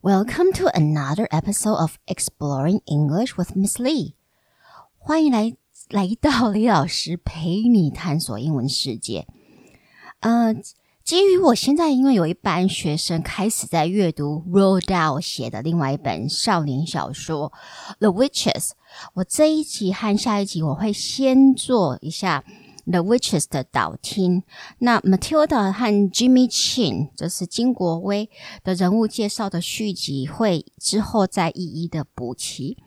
Welcome to another episode of Exploring English with Miss Lee。欢迎来来到李老师陪你探索英文世界。呃，基于我现在因为有一班学生开始在阅读 Roald Dahl 写的另外一本少年小说《The Witches》，我这一集和下一集我会先做一下。The Witches 的导听，那 Matilda 和 Jimmy Chin 就是金国威的人物介绍的续集，会之后再一一的补齐。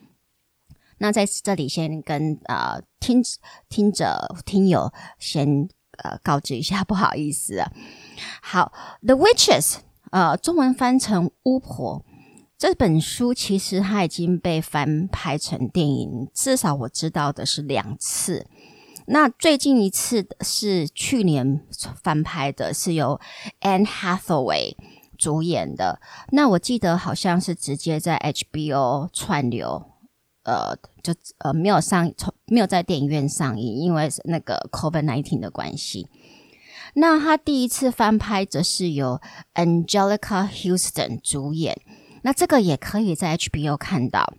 那在这里先跟呃听听者听友先呃告知一下，不好意思。好，The Witches 呃中文翻成巫婆这本书，其实它已经被翻拍成电影，至少我知道的是两次。那最近一次是去年翻拍的，是由 Anne Hathaway 主演的。那我记得好像是直接在 HBO 串流，呃，就呃没有上，没有在电影院上映，因为那个 COVID-19 的关系。那他第一次翻拍则是由 Angelica Houston 主演，那这个也可以在 HBO 看到。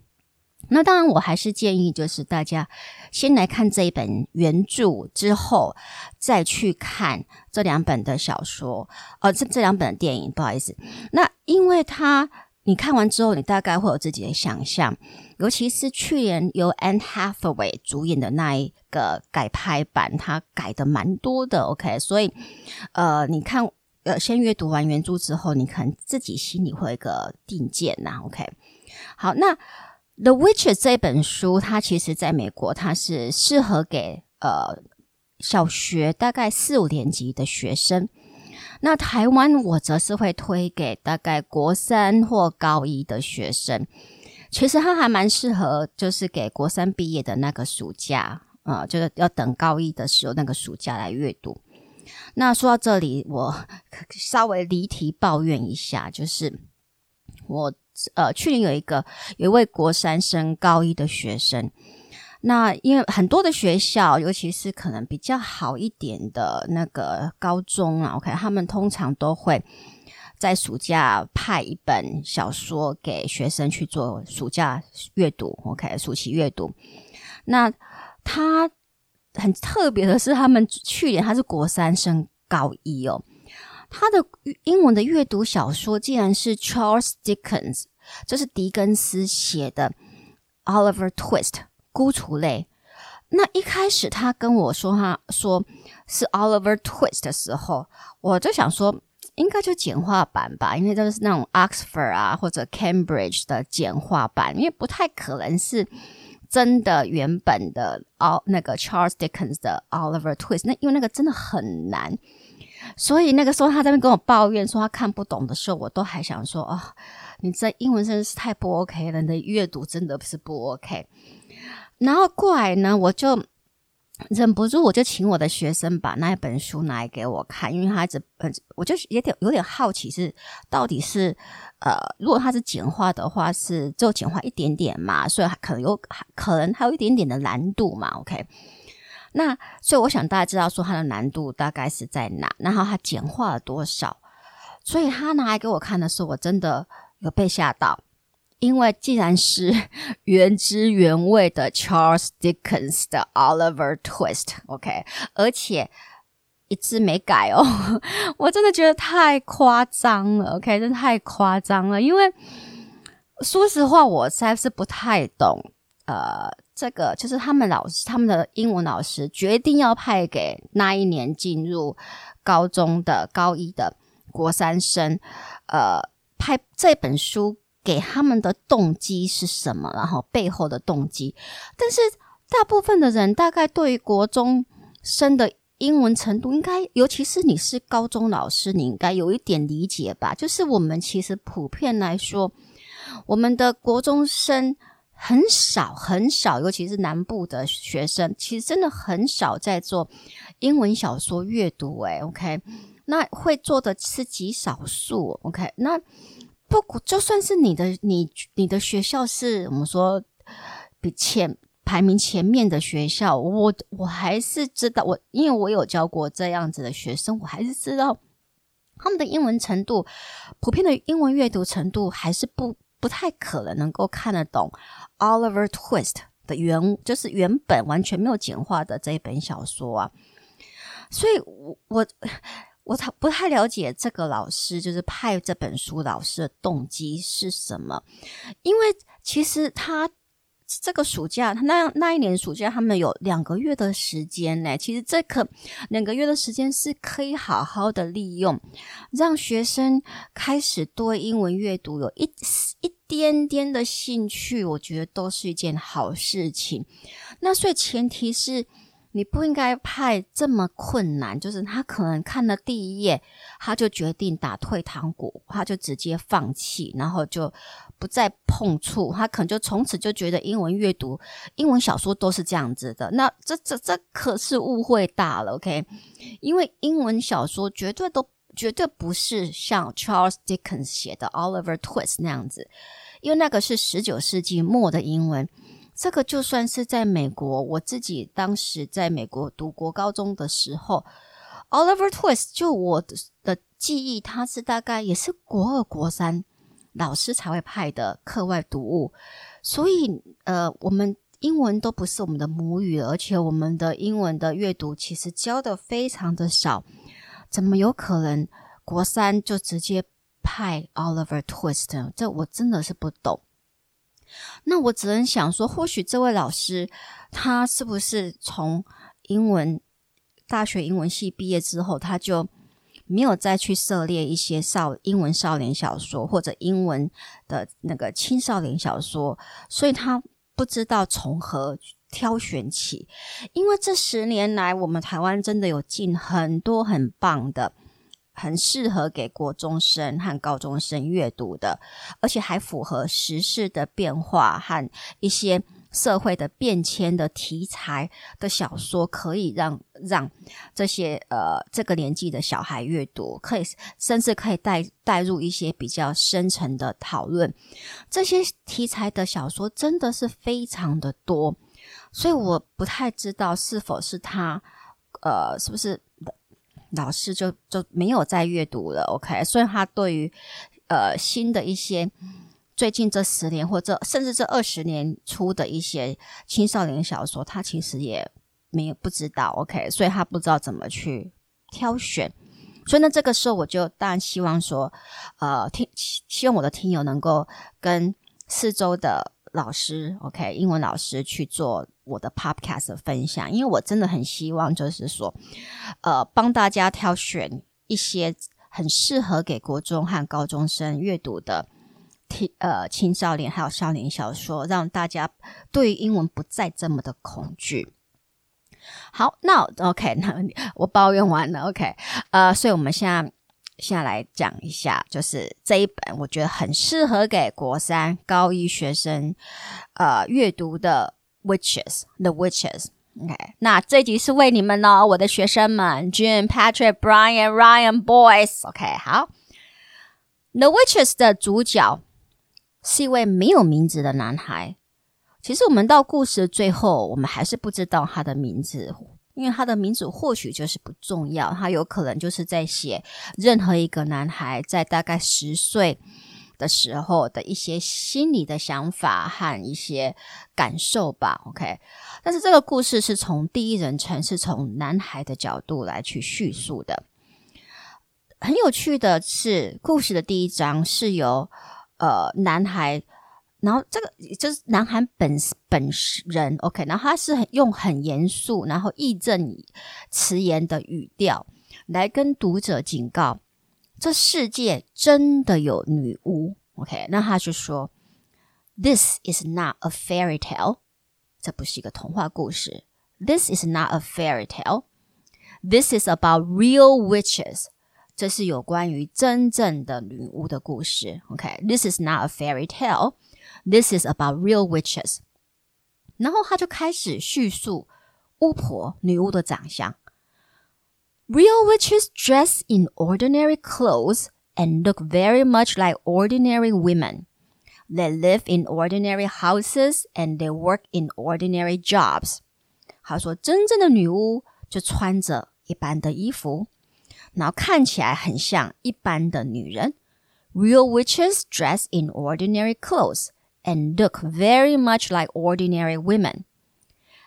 那当然，我还是建议，就是大家先来看这一本原著，之后再去看这两本的小说，呃，这这两本的电影，不好意思。那因为它你看完之后，你大概会有自己的想象，尤其是去年由 Anne Hathaway 主演的那一个改拍版，它改的蛮多的。OK，所以呃，你看呃，先阅读完原著之后，你可能自己心里会有一个定见呐。OK，好，那。《The Witches》这本书，它其实在美国，它是适合给呃小学大概四五年级的学生。那台湾我则是会推给大概国三或高一的学生。其实它还蛮适合，就是给国三毕业的那个暑假啊、就是要等高一的时候那个暑假来阅读。那说到这里，我稍微离题抱怨一下，就是我。呃，去年有一个有一位国三升高一的学生，那因为很多的学校，尤其是可能比较好一点的那个高中啊，OK，他们通常都会在暑假派一本小说给学生去做暑假阅读，OK，暑期阅读。那他很特别的是，他们去年他是国三升高一哦。他的英文的阅读小说竟然是 Charles Dickens，就是狄更斯写的 Oliver Twist 孤雏泪。那一开始他跟我说他说是 Oliver Twist 的时候，我就想说应该就简化版吧，因为都是那种 Oxford 啊或者 Cambridge 的简化版，因为不太可能是真的原本的奥那个 Charles Dickens 的 Oliver Twist，那因为那个真的很难。所以那个时候他在那边跟我抱怨说他看不懂的时候，我都还想说哦，你这英文真的是太不 OK 了，你的阅读真的是不 OK。然后过来呢，我就忍不住，我就请我的学生把那一本书拿来给我看，因为他一直，我就有点有点好奇是到底是呃，如果他是简化的话，是就简化一点点嘛，所以可能有可能还有一点点的难度嘛，OK。那所以我想大家知道说它的难度大概是在哪，然后它简化了多少，所以他拿来给我看的时候，我真的有被吓到，因为既然是 原汁原味的 Charles Dickens 的 Oliver Twist，OK，而且一字没改哦，我真的觉得太夸张了，OK，真的太夸张了，因为说实话，我实在是不太懂，呃。这个就是他们老师，他们的英文老师决定要派给那一年进入高中的高一的国三生，呃，派这本书给他们的动机是什么？然后背后的动机。但是大部分的人大概对于国中生的英文程度，应该尤其是你是高中老师，你应该有一点理解吧？就是我们其实普遍来说，我们的国中生。很少很少，尤其是南部的学生，其实真的很少在做英文小说阅读。哎，OK，那会做的是极少数。OK，那不就算是你的你你的学校是我们说比前排名前面的学校，我我还是知道，我因为我有教过这样子的学生，我还是知道他们的英文程度，普遍的英文阅读程度还是不不太可能能够看得懂 Oliver Twist 的原，就是原本完全没有简化的这一本小说啊。所以我，我我他不太了解这个老师，就是派这本书老师的动机是什么，因为其实他。这个暑假，他那那一年暑假，他们有两个月的时间呢。其实这个两个月的时间是可以好好的利用，让学生开始对英文阅读有一一点点的兴趣，我觉得都是一件好事情。那所以前提是。你不应该派这么困难，就是他可能看了第一页，他就决定打退堂鼓，他就直接放弃，然后就不再碰触，他可能就从此就觉得英文阅读、英文小说都是这样子的。那这这这可是误会大了，OK？因为英文小说绝对都绝对不是像 Charles Dickens 写的 Oliver Twist 那样子，因为那个是十九世纪末的英文。这个就算是在美国，我自己当时在美国读国高中的时候，Oliver Twist 就我的的记忆，他是大概也是国二、国三老师才会派的课外读物，所以呃，我们英文都不是我们的母语，而且我们的英文的阅读其实教的非常的少，怎么有可能国三就直接派 Oliver Twist 呢？这我真的是不懂。那我只能想说，或许这位老师他是不是从英文大学英文系毕业之后，他就没有再去涉猎一些少英文少年小说或者英文的那个青少年小说，所以他不知道从何挑选起。因为这十年来，我们台湾真的有进很多很棒的。很适合给国中生和高中生阅读的，而且还符合时事的变化和一些社会的变迁的题材的小说，可以让让这些呃这个年纪的小孩阅读，可以甚至可以带带入一些比较深层的讨论。这些题材的小说真的是非常的多，所以我不太知道是否是他呃是不是。老师就就没有再阅读了，OK？所以他对于呃新的一些最近这十年或者甚至这二十年出的一些青少年小说，他其实也没有不知道，OK？所以他不知道怎么去挑选。所以呢，这个时候我就当然希望说，呃，听希望我的听友能够跟四周的老师，OK？英文老师去做。我的 podcast 分享，因为我真的很希望，就是说，呃，帮大家挑选一些很适合给国中和高中生阅读的，呃，青少年还有少年小说，让大家对英文不再这么的恐惧。好，那 OK，那我抱怨完了，OK，呃，所以我们现在现在来讲一下，就是这一本我觉得很适合给国三、高一学生，呃，阅读的。Witches, The Witches. OK，那这集是为你们哦，我的学生们，June, Patrick, Brian, Ryan, Boys. OK，好。The Witches 的主角是一位没有名字的男孩。其实我们到故事的最后，我们还是不知道他的名字，因为他的名字或许就是不重要，他有可能就是在写任何一个男孩在大概十岁。的时候的一些心理的想法和一些感受吧，OK。但是这个故事是从第一人称，是从男孩的角度来去叙述的。很有趣的是，故事的第一章是由呃男孩，然后这个就是男孩本本人，OK。然后他是很用很严肃，然后义正辞严的语调来跟读者警告。这世界真的有女巫，OK？那他就说，This is not a fairy tale，这不是一个童话故事。This is not a fairy tale，This is about real witches，这是有关于真正的女巫的故事，OK？This is not a fairy tale，This is about real witches。然后他就开始叙述巫婆、女巫的长相。Real witches dress in ordinary clothes and look very much like ordinary women. They live in ordinary houses and they work in ordinary jobs. 他说，真正的女巫就穿着一般的衣服， 然后看起来很像一般的女人。Real witches dress in ordinary clothes and look very much like ordinary women.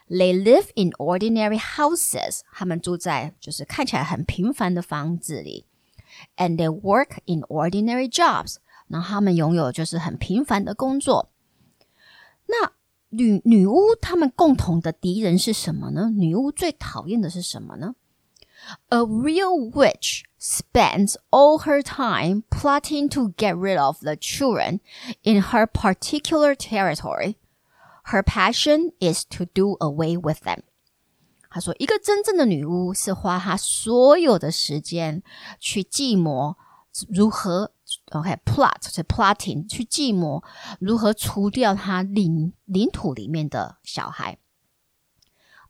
They live in ordinary houses. 他们住在就是看起来很平凡的房子里。And they work in ordinary jobs. 然后他们拥有就是很平凡的工作。那女女巫她们共同的敌人是什么呢？女巫最讨厌的是什么呢？A real witch spends all her time plotting to get rid of the children in her particular territory. Her passion is to do away with them. 她说，一个真正的女巫是花她所有的时间去计谋如何，OK，plot 是 plotting 去计谋如何除掉她领领土里面的小孩。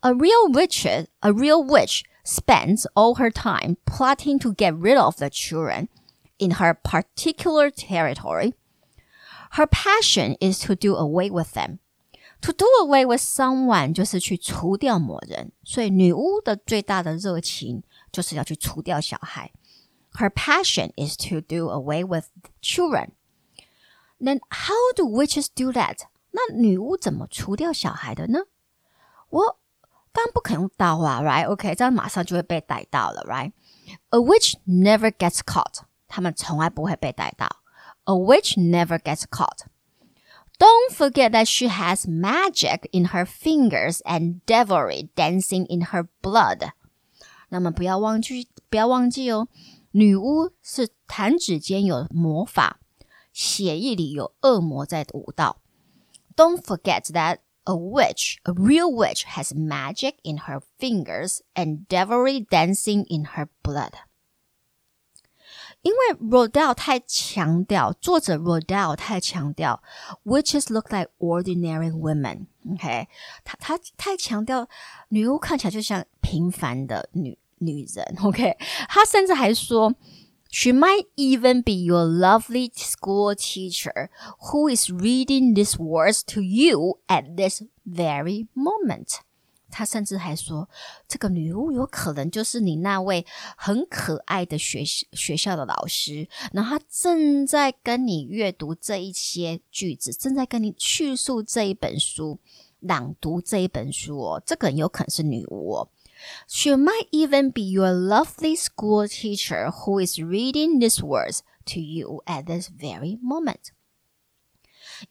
A real witch, a real witch spends all her time plotting to get rid of the children in her particular territory. Her passion is to do away with them. To do away with someone 就是去除掉某人，所以女巫的最大的热情就是要去除掉小孩。Her passion is to do away with children. Then how do witches do that? 那女巫怎么除掉小孩的呢？我当然不可能用刀啊，right? OK，这样马上就会被逮到了，right? A witch never gets caught. 他们从来不会被逮到。A witch never gets caught. Don't forget that she has magic in her fingers and devilry dancing in her blood. 那么不要忘记，不要忘记哦，女巫是弹指间有魔法，血液里有恶魔在舞蹈。Don't forget that a witch, a real witch, has magic in her fingers and devilry dancing in her blood. 因为 Rodale 太强调，作者 Rodale 太强调，witches look like ordinary women。OK，他他太强调女巫看起来就像平凡的女女人。OK，他甚至还说，She might even be your lovely school teacher who is reading these words to you at this very moment。 他甚至还说，这个女巫有可能就是你那位很可爱的学学校的老师，然后他正在跟你阅读这一些句子，正在跟你叙述这一本书，朗读这一本书哦。这个人有可能是女巫哦。She might even be your lovely school teacher who is reading these words to you at this very moment.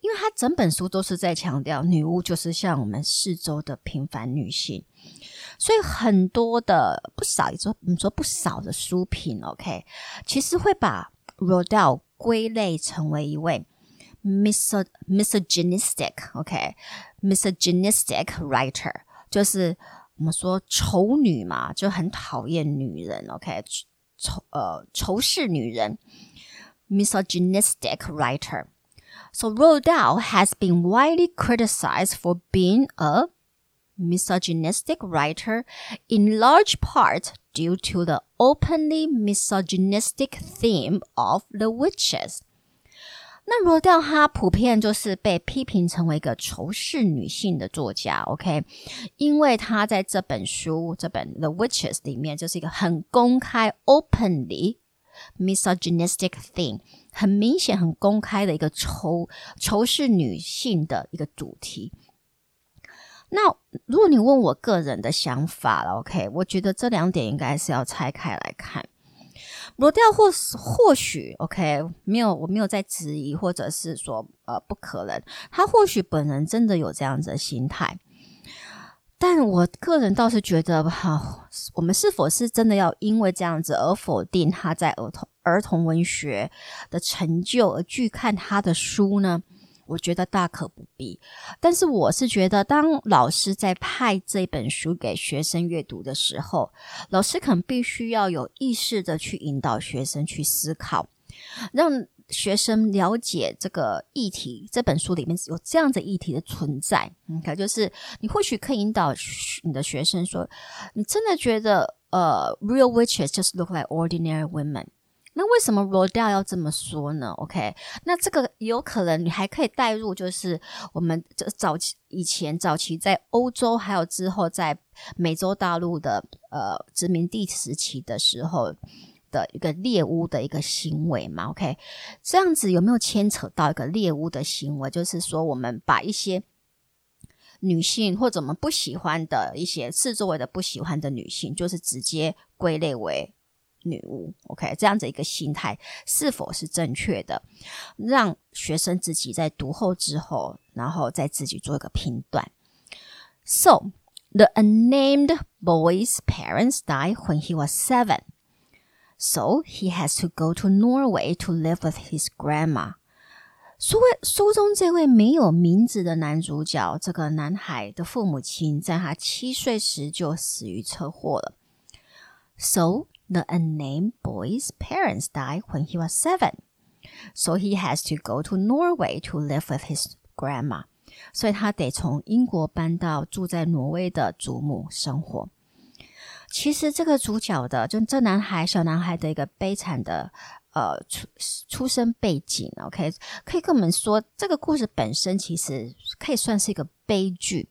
因为他整本书都是在强调女巫就是像我们四周的平凡女性，所以很多的不少，也说我们说不少的书评，OK，其实会把 Rodale 归类成为一位 misogynistic，OK，misogynistic writer，就是我们说丑女嘛，就很讨厌女人，OK，仇呃仇视女人，misogynistic writer。So Rodale has been widely criticized for being a misogynistic writer, in large part due to the openly misogynistic theme of the witches. 那 Rodale 他普遍就是被批评成为一个仇视女性的作家，OK？因为他在这本书这本 The Witches 里面就是一个很公开 openly misogynistic thing，。很明显、很公开的一个仇仇视女性的一个主题。那如果你问我个人的想法了，OK，我觉得这两点应该是要拆开来看。罗调或或许 OK，没有，我没有在质疑，或者是说呃不可能，他或许本人真的有这样子的心态。但我个人倒是觉得，哈、我们是否是真的要因为这样子而否定他在儿童儿童文学的成就而拒看他的书呢？我觉得大可不必。但是我是觉得，当老师在派这本书给学生阅读的时候，老师可能必须要有意识的去引导学生去思考，让。学生了解这个议题，这本书里面有这样的议题的存在。嗯，可，就是你或许可以引导你的学生说：“你真的觉得，呃，real witches just look like ordinary women？那为什么 Rodale 要这么说呢？”OK，那这个有可能你还可以带入，就是我们这早期以前早期在欧洲，还有之后在美洲大陆的呃殖民地时期的时候。的一个猎巫的一个行为嘛？OK，这样子有没有牵扯到一个猎巫的行为？就是说，我们把一些女性或者我们不喜欢的一些四周围的不喜欢的女性，就是直接归类为女巫。OK，这样子一个心态是否是正确的？让学生自己在读后之后，然后再自己做一个评断。So the unnamed boy's parents died when he was seven. So he has to go to Norway to live with his grandma. 书书中这位没有名字的男主角，这个男孩的父母亲在他七岁时就死于车祸了。So the unnamed boy's parents died when he was seven. So he has to go to Norway to live with his grandma. 所以他得从英国搬到住在挪威的祖母生活。 其实这个主角的，就这男孩小男孩的一个悲惨的呃出出生背景，OK，可以跟我们说，这个故事本身其实可以算是一个悲剧。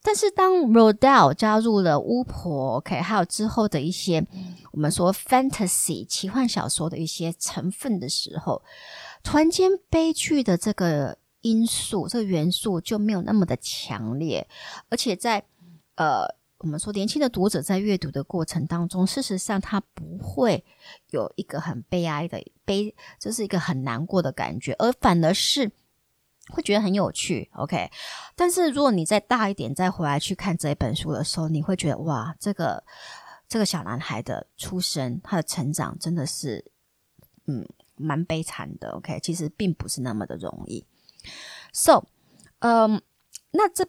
但是当 Rodell 加入了巫婆，OK，还有之后的一些我们说 fantasy 奇幻小说的一些成分的时候，突然间悲剧的这个。因素这个元素就没有那么的强烈，而且在呃，我们说年轻的读者在阅读的过程当中，事实上他不会有一个很悲哀的悲，就是一个很难过的感觉，而反而是会觉得很有趣。OK，但是如果你再大一点再回来去看这一本书的时候，你会觉得哇，这个这个小男孩的出生，他的成长真的是嗯蛮悲惨的。OK，其实并不是那么的容易。So，嗯，那这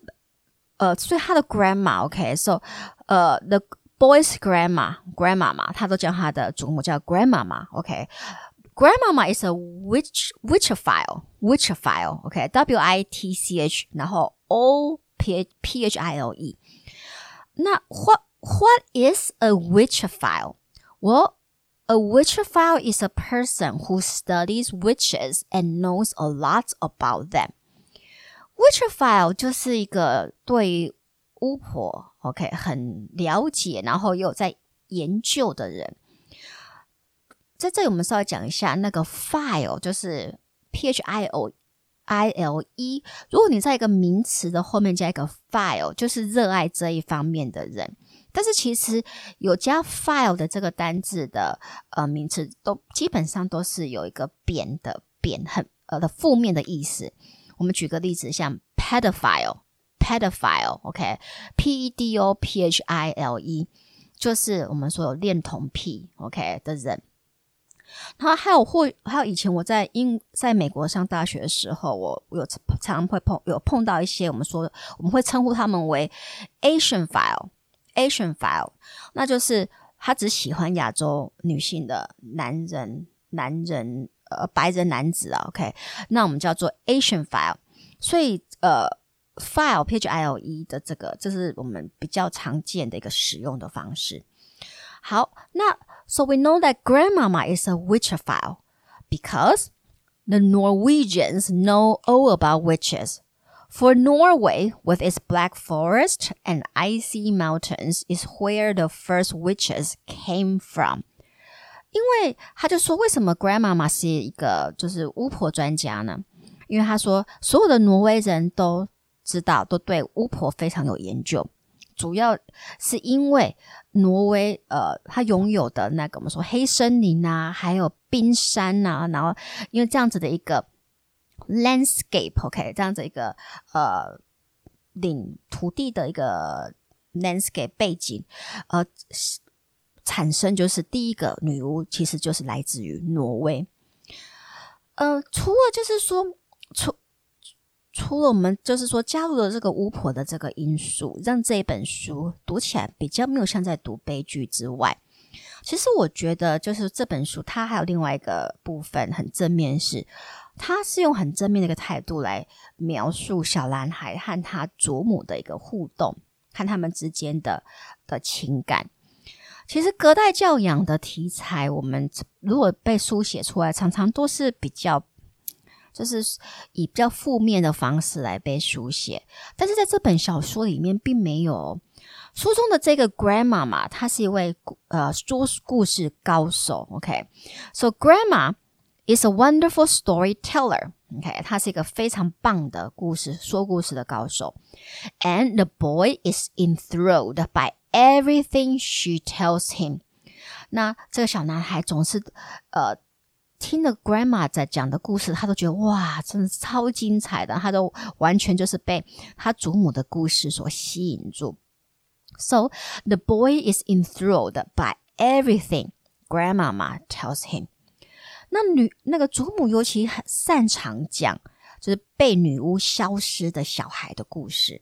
呃，所以他的 grandma，OK，so，呃，the boy's grandma，grandma 嘛，他都叫他的祖母叫 grandma 嘛，OK，grandma is a witch witchophile，witchophile，OK，W-I-T-C-H，、okay? 然后 O-P-H-I-L-E。那 what what is a witchophile？我 A witchophile is a person who studies witches and knows a lot about them. Which file 就是一个对巫婆 OK 很了解，然后又在研究的人。在这里，我们稍微讲一下那个 file，就是 P H I O I L E。如果你在一个名词的后面加一个 file，就是热爱这一方面的人。但是其实有加 file 的这个单字的呃名词，都基本上都是有一个贬的贬很呃的负面的意思。我们举个例子，像 pedophile，pedophile，OK，P E D O P H I L E，就是我们说有恋童癖 OK 的人。然后还有或还有以前我在英在美国上大学的时候，我我有常常会碰有碰到一些我们说我们会称呼他们为 Asian file。Asian file，那就是他只喜欢亚洲女性的男人，男人呃白人男子啊，OK，那我们叫做 Asian file。所以呃，file P H I L E 的这个，这是我们比较常见的一个使用的方式。好，那 So we know that grandmama is a witchophile because the Norwegians know all about witches. For Norway, with its black forest and icy mountains, is where the first witches came from. 因为他就说，为什么 grandmama 是一个就是巫婆专家呢？因为他说，所有的挪威人都知道，都对巫婆非常有研究。主要是因为挪威，呃，它拥有的那个我们说黑森林啊，还有冰山啊，然后因为这样子的一个。landscape，OK，这样子一个呃领土地的一个 landscape 背景，呃，产生就是第一个女巫，其实就是来自于挪威。呃，除了就是说，除除了我们就是说加入了这个巫婆的这个因素，让这一本书读起来比较没有像在读悲剧之外，其实我觉得就是这本书它还有另外一个部分很正面是。它是用很正面的一个态度来描述小男孩和他祖母的一个互动，看他们之间的的情感。其实隔代教养的题材，我们如果被书写出来，常常都是比较，就是以比较负面的方式来被书写。但是在这本小说里面，并没有，书中的这个 grandma 嘛她是一位呃说故事高手。OK，so、grandma is a wonderful storyteller。OK，她是一个非常棒的故事说故事的高手。And the boy is enthralled by everything she tells him。那这个小男孩总是呃听了 grandma 在讲的故事，他都觉得哇，真的超精彩的，他都完全就是被他祖母的故事所吸引住。So the boy is enthralled by everything grandmama tells him。那女那个祖母尤其很擅长讲，就是被女巫消失的小孩的故事。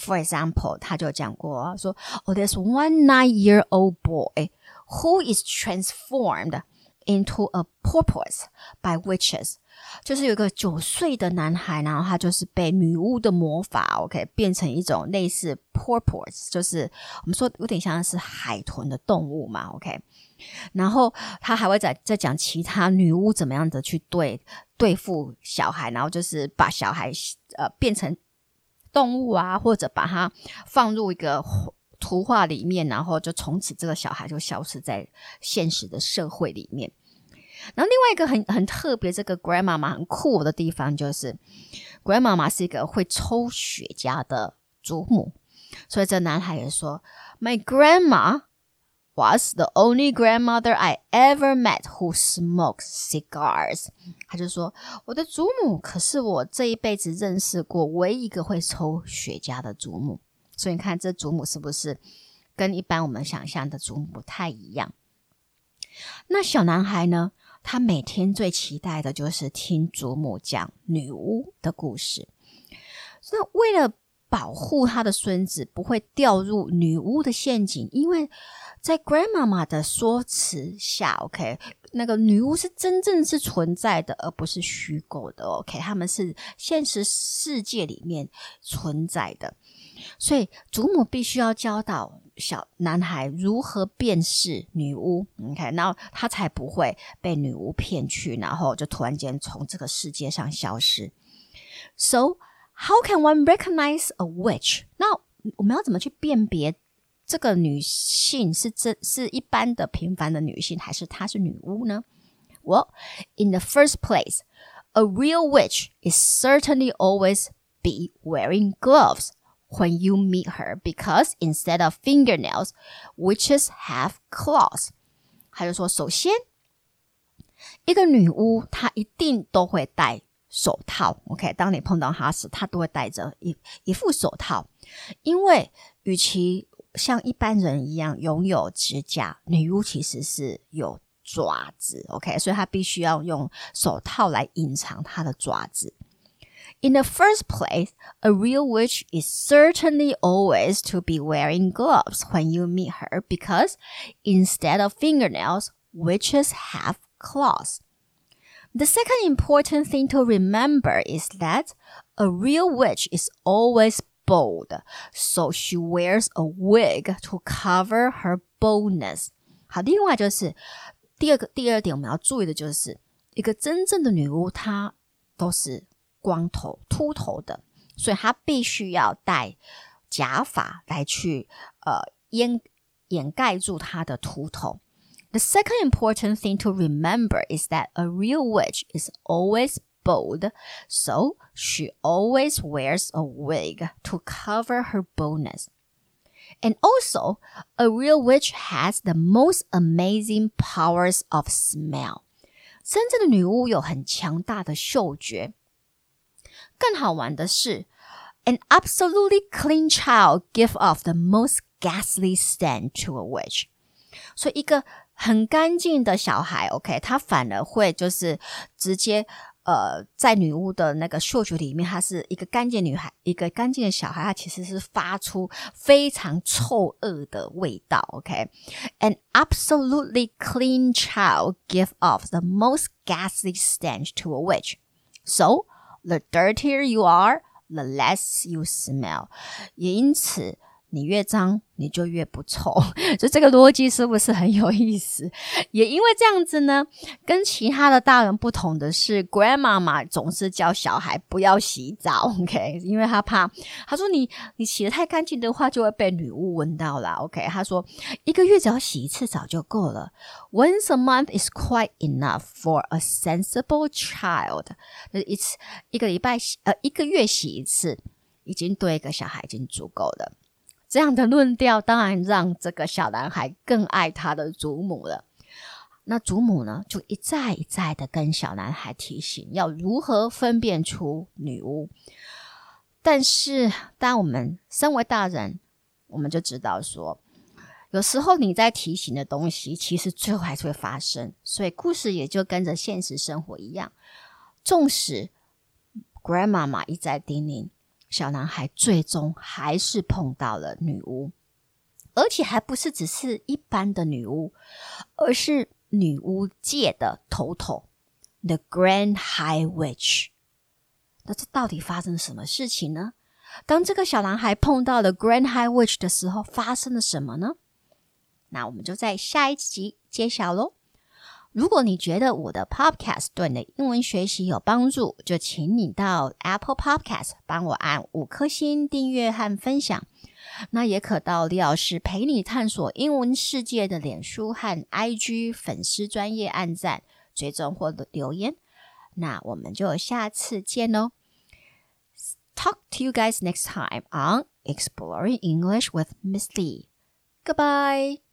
For example，他就讲过说，Oh, there's one nine-year-old boy who is transformed into a porpoise by witches。就是有一个九岁的男孩，然后他就是被女巫的魔法，OK，变成一种类似 porpoise，就是我们说有点像是海豚的动物嘛，OK。然后他还会再再讲其他女巫怎么样的去对对付小孩，然后就是把小孩呃变成动物啊，或者把它放入一个图画里面，然后就从此这个小孩就消失在现实的社会里面。然后另外一个很很特别，这个 grandmama 很酷的地方就是，grandma 是一个会抽雪茄的祖母，所以这男孩也说，My grandma was the only grandmother I ever met who smokes cigars。他就说，我的祖母可是我这一辈子认识过唯一一个会抽雪茄的祖母。所以你看，这祖母是不是跟一般我们想象的祖母不太一样？那小男孩呢？他每天最期待的就是听祖母讲女巫的故事。那为了保护他的孙子不会掉入女巫的陷阱，因为在 grandmama 的说辞下，OK，那个女巫是真正是存在的，而不是虚构的，OK，他们是现实世界里面存在的。所以祖母必须要教导小男孩如何辨识女巫，OK，然后他才不会被女巫骗去，然后就突然间从这个世界上消失。So how can one recognize a witch？那我们要怎么去辨别这个女性是这是一般的平凡的女性，还是她是女巫呢？Well, in the first place, a real witch is certainly always be wearing gloves. When you meet her, because instead of fingernails, witches have claws。还有说，首先，一个女巫她一定都会戴 手套。OK，当你碰到她时，她都会戴着一一副手套，因为与其像一般人一样拥有指甲，女巫其实是有爪子。OK，所以她必须要用手套来隐藏她的爪子。In the first place, a real witch is certainly always to be wearing gloves when you meet her because instead of fingernails, witches have claws. The second important thing to remember is that a real witch is always bald, so she wears a wig to cover her baldness. 好，另外就是第二个第二点我们要注意的就是一个真正的女巫，她都是。光头秃头的，所以他必须要戴假发来去呃掩掩盖住他的秃头。 The second important thing to remember is that a real witch is always bald, so she always wears a wig to cover her baldness. And also, a real witch has the most amazing powers of smell. 真正的女巫有很强大的嗅觉。更好玩的是，an absolutely clean child give off the most ghastly stench to a witch。所以一个 很干净的小孩，OK，他反而会就是直接呃，在女巫的那个嗅觉里面，他是一个干净女孩，一个干净的小孩，他其实是发出非常臭恶的味道，OK，an absolutely clean child give off the most ghastly stench to a witch。So The dirtier you are, the less you smell. 也因此， 你越脏，你就越不臭，就这个逻辑是不是很有意思？也因为这样子呢，跟其他的大人不同的是，Grandmama 总是教小孩不要洗澡，OK？因为他怕，他说你你洗得太干净的话，就会被女巫闻到了，OK？他说一个月只要洗一次澡就够了，Once a month is quite enough for a sensible child。就是一次一个礼拜洗呃一个月洗一次，已经对一个小孩已经足够了。这样的论调当然让这个小男孩更爱他的祖母了。那祖母呢，就一再一再的跟小男孩提醒要如何分辨出女巫。但是，当我们身为大人，我们就知道说，有时候你在提醒的东西，其实最后还是会发生。所以，故事也就跟着现实生活一样，纵使 Grandmama 一再叮咛。小男孩最终还是碰到了女巫，而且还不是只是一般的女巫，而是女巫界的头头，The Grand High Witch。那这到底发生什么事情呢？当这个小男孩碰到了 Grand High Witch 的时候，发生了什么呢？那我们就在下一集揭晓喽。如果你觉得我的 Podcast 对你的英文学习有帮助，就请你到 Apple Podcast 帮我按五颗星订阅和分享。那也可到李老师陪你探索英文世界的脸书和 IG 粉丝专业按赞、追踪或留言。那我们就下次见喽！Talk to you guys next time on Exploring English with Miss Lee. Goodbye.